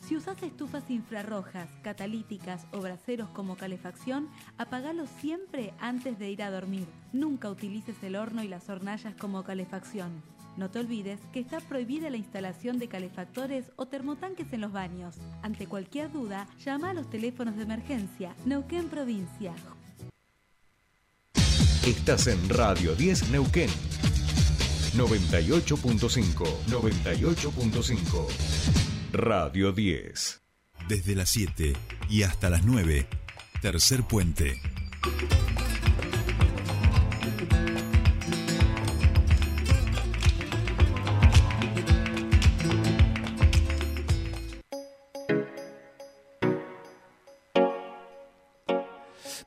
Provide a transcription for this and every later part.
Si usas estufas infrarrojas, catalíticas o braseros como calefacción, apagalos siempre antes de ir a dormir. Nunca utilices el horno y las hornallas como calefacción. No te olvides que está prohibida la instalación de calefactores o termotanques en los baños. Ante cualquier duda, llama a los teléfonos de emergencia. Neuquén Provincia. Estás en Radio 10 Neuquén. 98.5. 98.5. Radio 10. Desde las 7 y hasta las 9. Tercer puente.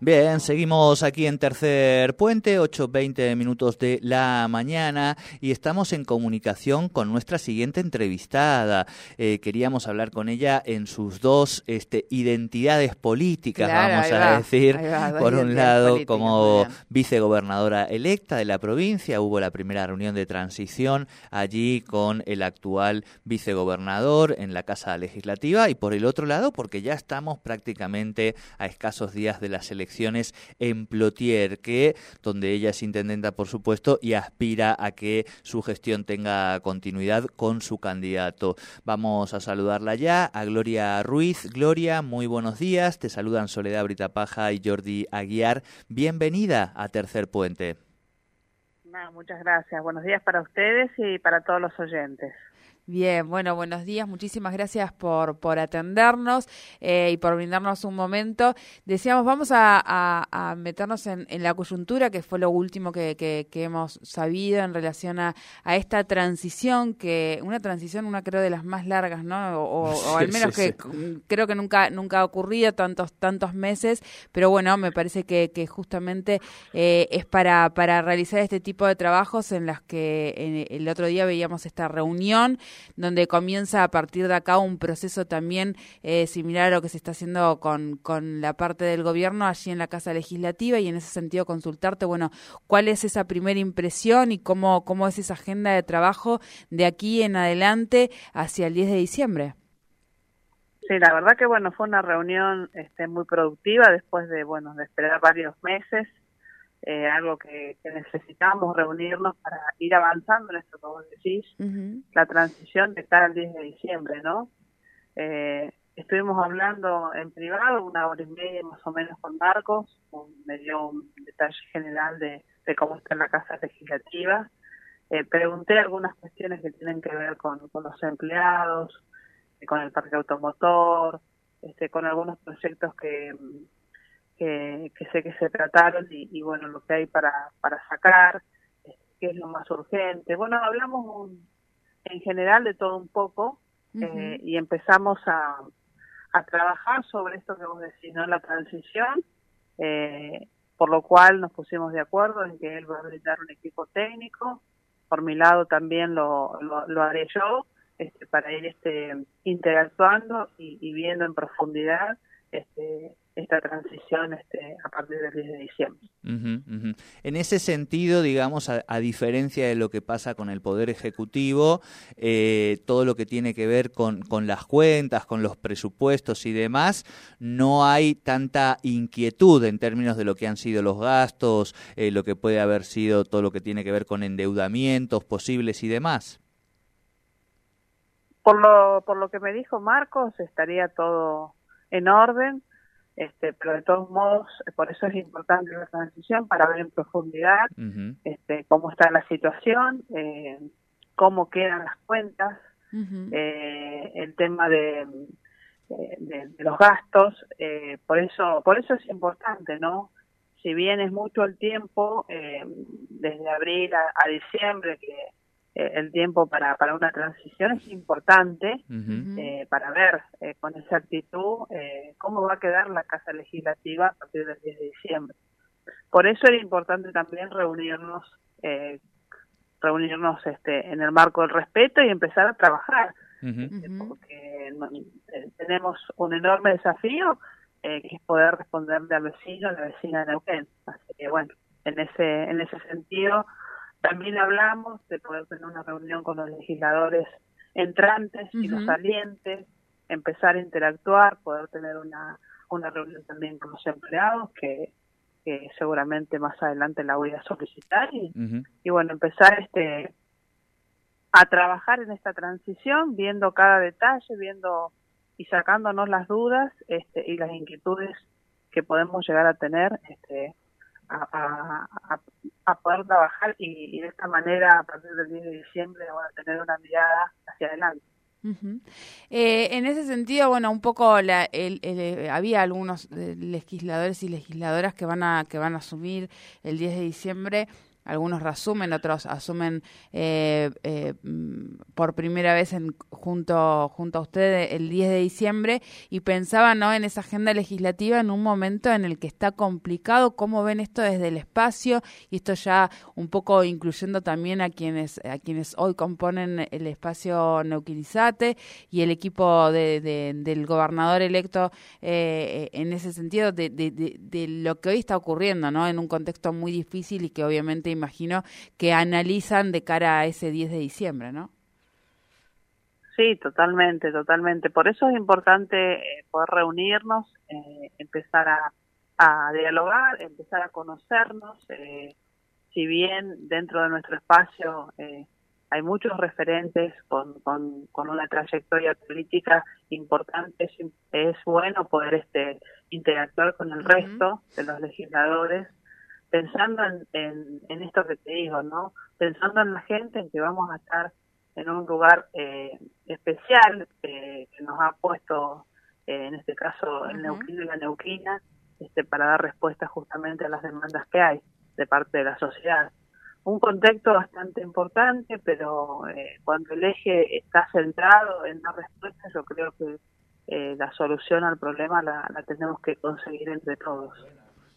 Bien, seguimos aquí en Tercer Puente, 8.20 minutos de la mañana y estamos en comunicación con nuestra siguiente entrevistada. Eh, queríamos hablar con ella en sus dos este, identidades políticas, vamos a decir. Por un lado, como vicegobernadora electa de la provincia, hubo la primera reunión de transición allí con el actual vicegobernador en la Casa Legislativa y por el otro lado, porque ya estamos prácticamente a escasos días de las elecciones en Plotier, que donde ella es intendenta, por supuesto, y aspira a que su gestión tenga continuidad con su candidato. Vamos a saludarla ya a Gloria Ruiz. Gloria, muy buenos días. Te saludan Soledad Britapaja y Jordi Aguiar. Bienvenida a Tercer Puente. muchas gracias. Buenos días para ustedes y para todos los oyentes. Bien, bueno, buenos días. Muchísimas gracias por, por atendernos eh, y por brindarnos un momento. Decíamos, vamos a, meternos en, la coyuntura, que fue lo último que, que, hemos sabido en relación a, a, esta transición, que una transición, una creo de las más largas, ¿no? O, al menos que creo que nunca, nunca ha ocurrido tantos, tantos meses, pero bueno, me parece que, que justamente eh, es para, para realizar este tipo de trabajos en las que el otro día veíamos esta reunión donde comienza a partir de acá un proceso también eh, similar a lo que se está haciendo con, con la parte del gobierno allí en la Casa Legislativa y en ese sentido consultarte, bueno, cuál es esa primera impresión y cómo, cómo es esa agenda de trabajo de aquí en adelante hacia el 10 de diciembre. Sí, la verdad que bueno, fue una reunión este, muy productiva después de, bueno, de esperar varios meses eh, algo que, necesitamos reunirnos para ir avanzando en esto vos decís, la transición de cara al 10 de diciembre, ¿no? Eh, estuvimos hablando en privado una hora y media más o menos con Marcos, me dio un detalle general de, cómo está la Casa Legislativa. Eh, pregunté algunas cuestiones que tienen que ver con, con los empleados, con el parque automotor, este, con algunos proyectos que que, sé que se trataron y, bueno, lo que hay para, para sacar, eh, qué es lo más urgente. Bueno, hablamos en general de todo un poco eh, y empezamos a, a trabajar sobre esto que vos decís, ¿no? La transición, eh, por lo cual nos pusimos de acuerdo en que él va a brindar un equipo técnico. Por mi lado también lo, lo, haré yo, este, para ir este, interactuando y, y viendo en profundidad este, esta transición este, a partir del 10 de diciembre. En ese sentido, digamos, a, diferencia de lo que pasa con el Poder Ejecutivo, eh, todo lo que tiene que ver con, con, las cuentas, con los presupuestos y demás, no hay tanta inquietud en términos de lo que han sido los gastos, eh, lo que puede haber sido todo lo que tiene que ver con endeudamientos posibles y demás. Por lo, por lo que me dijo Marcos, estaría todo en orden este, pero de todos modos, por eso es importante la transición, para ver en profundidad este, cómo está la situación, eh, cómo quedan las cuentas, eh, el tema de, de, los gastos, eh, por eso por eso es importante, ¿no? Si bien es mucho el tiempo, desde abril a diciembre, que eh, el tiempo para, para una transición es importante eh, para ver eh, con exactitud cómo va a quedar la Casa Legislativa a partir del 10 de diciembre. Por eso era importante también reunirnos reunirnos este en el marco del respeto y empezar a trabajar este, porque tenemos un enorme desafío que es poder responderle al vecino a la vecina de Neuquén. Así que bueno en ese en ese sentido también hablamos de poder tener una reunión con los legisladores entrantes y los salientes empezar a interactuar, poder tener una, una reunión también con los empleados, que, que seguramente más adelante la voy a solicitar, y, y bueno, empezar este a trabajar en esta transición, viendo cada detalle, viendo y sacándonos las dudas este, y las inquietudes que podemos llegar a tener este, a, poder trabajar y, de esta manera a partir del 10 de diciembre van a tener una mirada hacia adelante. eh, en ese sentido, bueno, un poco la, el, el, había algunos eh, legisladores y legisladoras que van a que van a asumir el 10 de diciembre algunos resumen, otros asumen eh, eh, por primera vez en, junto, junto a usted el 10 de diciembre y pensaba ¿no? en esa agenda legislativa en un momento en el que está complicado, cómo ven esto desde el espacio y esto ya un poco incluyendo también a quienes, a quienes hoy componen el espacio Neuquilizate y el equipo de, del gobernador electo eh, en ese sentido de, de, lo que hoy está ocurriendo ¿no? en un contexto muy difícil y que obviamente imagino que analizan de cara a ese 10 de diciembre, ¿no? Sí, totalmente, totalmente. Por eso es importante eh, poder reunirnos, eh, empezar a, dialogar, empezar a conocernos. Eh, si bien dentro de nuestro espacio hay muchos referentes con, con, una trayectoria política importante, es, bueno poder este interactuar con el resto de los legisladores pensando en, en, esto que te digo, ¿no? Pensando en la gente, en que vamos a estar en un lugar eh, especial eh, que nos ha puesto, eh, en este caso, el Neuquino y la Neuquina, este, para dar respuesta justamente a las demandas que hay de parte de la sociedad. Un contexto bastante importante, pero cuando el eje está centrado en dar respuesta, yo creo que la solución al problema la, la tenemos que conseguir entre todos.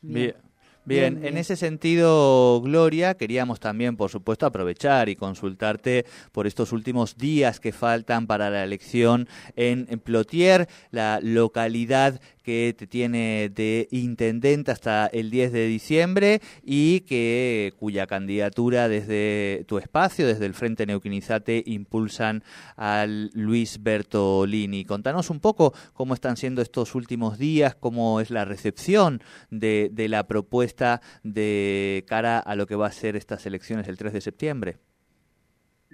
Bien. Bien, en ese sentido, Gloria, queríamos también, por supuesto, aprovechar y consultarte por estos últimos días que faltan para la elección en, Plotier, la localidad que te tiene de intendente hasta el 10 de diciembre y que cuya candidatura desde tu espacio, desde el Frente Neuquinizate, impulsan al Luis Bertolini. Contanos un poco cómo están siendo estos últimos días, cómo es la recepción de, de la propuesta de cara a lo que va a ser estas elecciones el 3 de septiembre?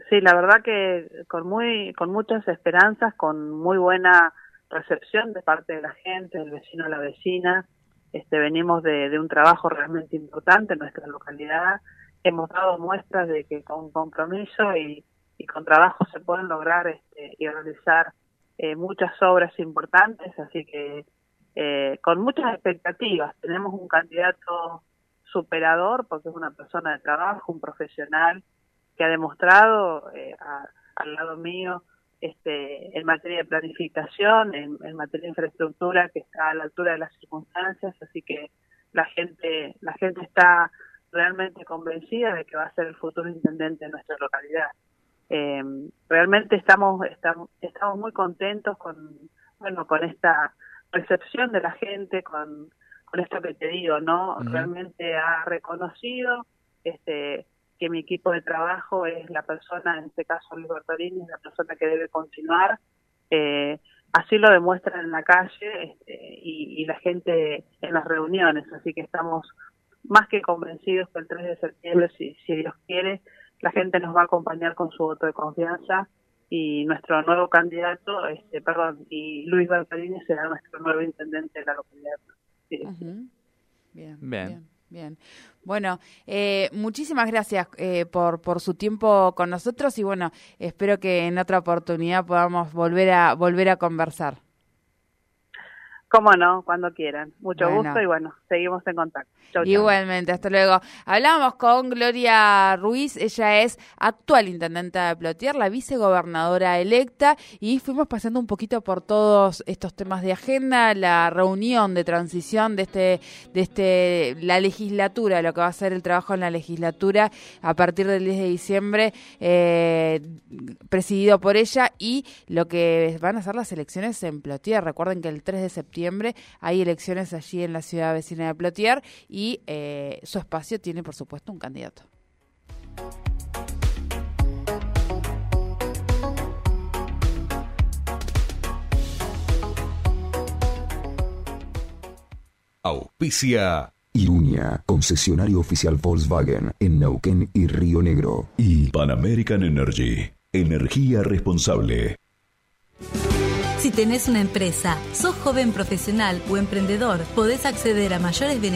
Sí, la verdad que con muy con muchas esperanzas, con muy buena recepción de parte de la gente, del vecino a la vecina. Este, venimos de, un trabajo realmente importante en nuestra localidad. Hemos dado muestras de que con compromiso y, con trabajo se pueden lograr este, y realizar eh, muchas obras importantes, así que eh, con muchas expectativas. Tenemos un candidato superador porque es una persona de trabajo, un profesional que ha demostrado eh, al lado mío este, en materia de planificación, en, materia de infraestructura, que está a la altura de las circunstancias, así que la gente, la gente está realmente convencida de que va a ser el futuro intendente de nuestra localidad. Eh, realmente estamos, estamos, estamos muy contentos con, bueno, con esta recepción de la gente con, con esto que te digo, ¿no? Realmente ha reconocido este que mi equipo de trabajo es la persona, en este caso Luis Bertolini, es la persona que debe continuar. Eh, así lo demuestran en la calle este, y, y, la gente en las reuniones, así que estamos más que convencidos que el 3 de septiembre, si, si Dios quiere, la gente nos va a acompañar con su voto de confianza y nuestro nuevo candidato, este, perdón, y Luis Balcarini será nuestro nuevo intendente de la localidad. bien, bien, bien, Bueno, eh, muchísimas gracias eh, por, por su tiempo con nosotros y bueno, espero que en otra oportunidad podamos volver a volver a conversar. Cómo no, cuando quieran. Mucho gusto y bueno, seguimos en contacto. Igualmente, hasta luego. Hablamos con Gloria Ruiz, ella es actual intendenta de Plotier, la vicegobernadora electa, y fuimos pasando un poquito por todos estos temas de agenda, la reunión de transición de este, de este, la legislatura, lo que va a ser el trabajo en la legislatura a partir del 10 de diciembre, eh, presidido por ella, y lo que van a ser las elecciones en Plotier. Recuerden que el 3 de septiembre hay elecciones allí en la ciudad vecina de Plotier y eh, su espacio tiene, por supuesto, un candidato. Auspicia Iruña, concesionario oficial Volkswagen en Neuquén y Río Negro. Y Pan American Energy, energía responsable. Si tenés una empresa, sos joven profesional o emprendedor, podés acceder a mayores beneficios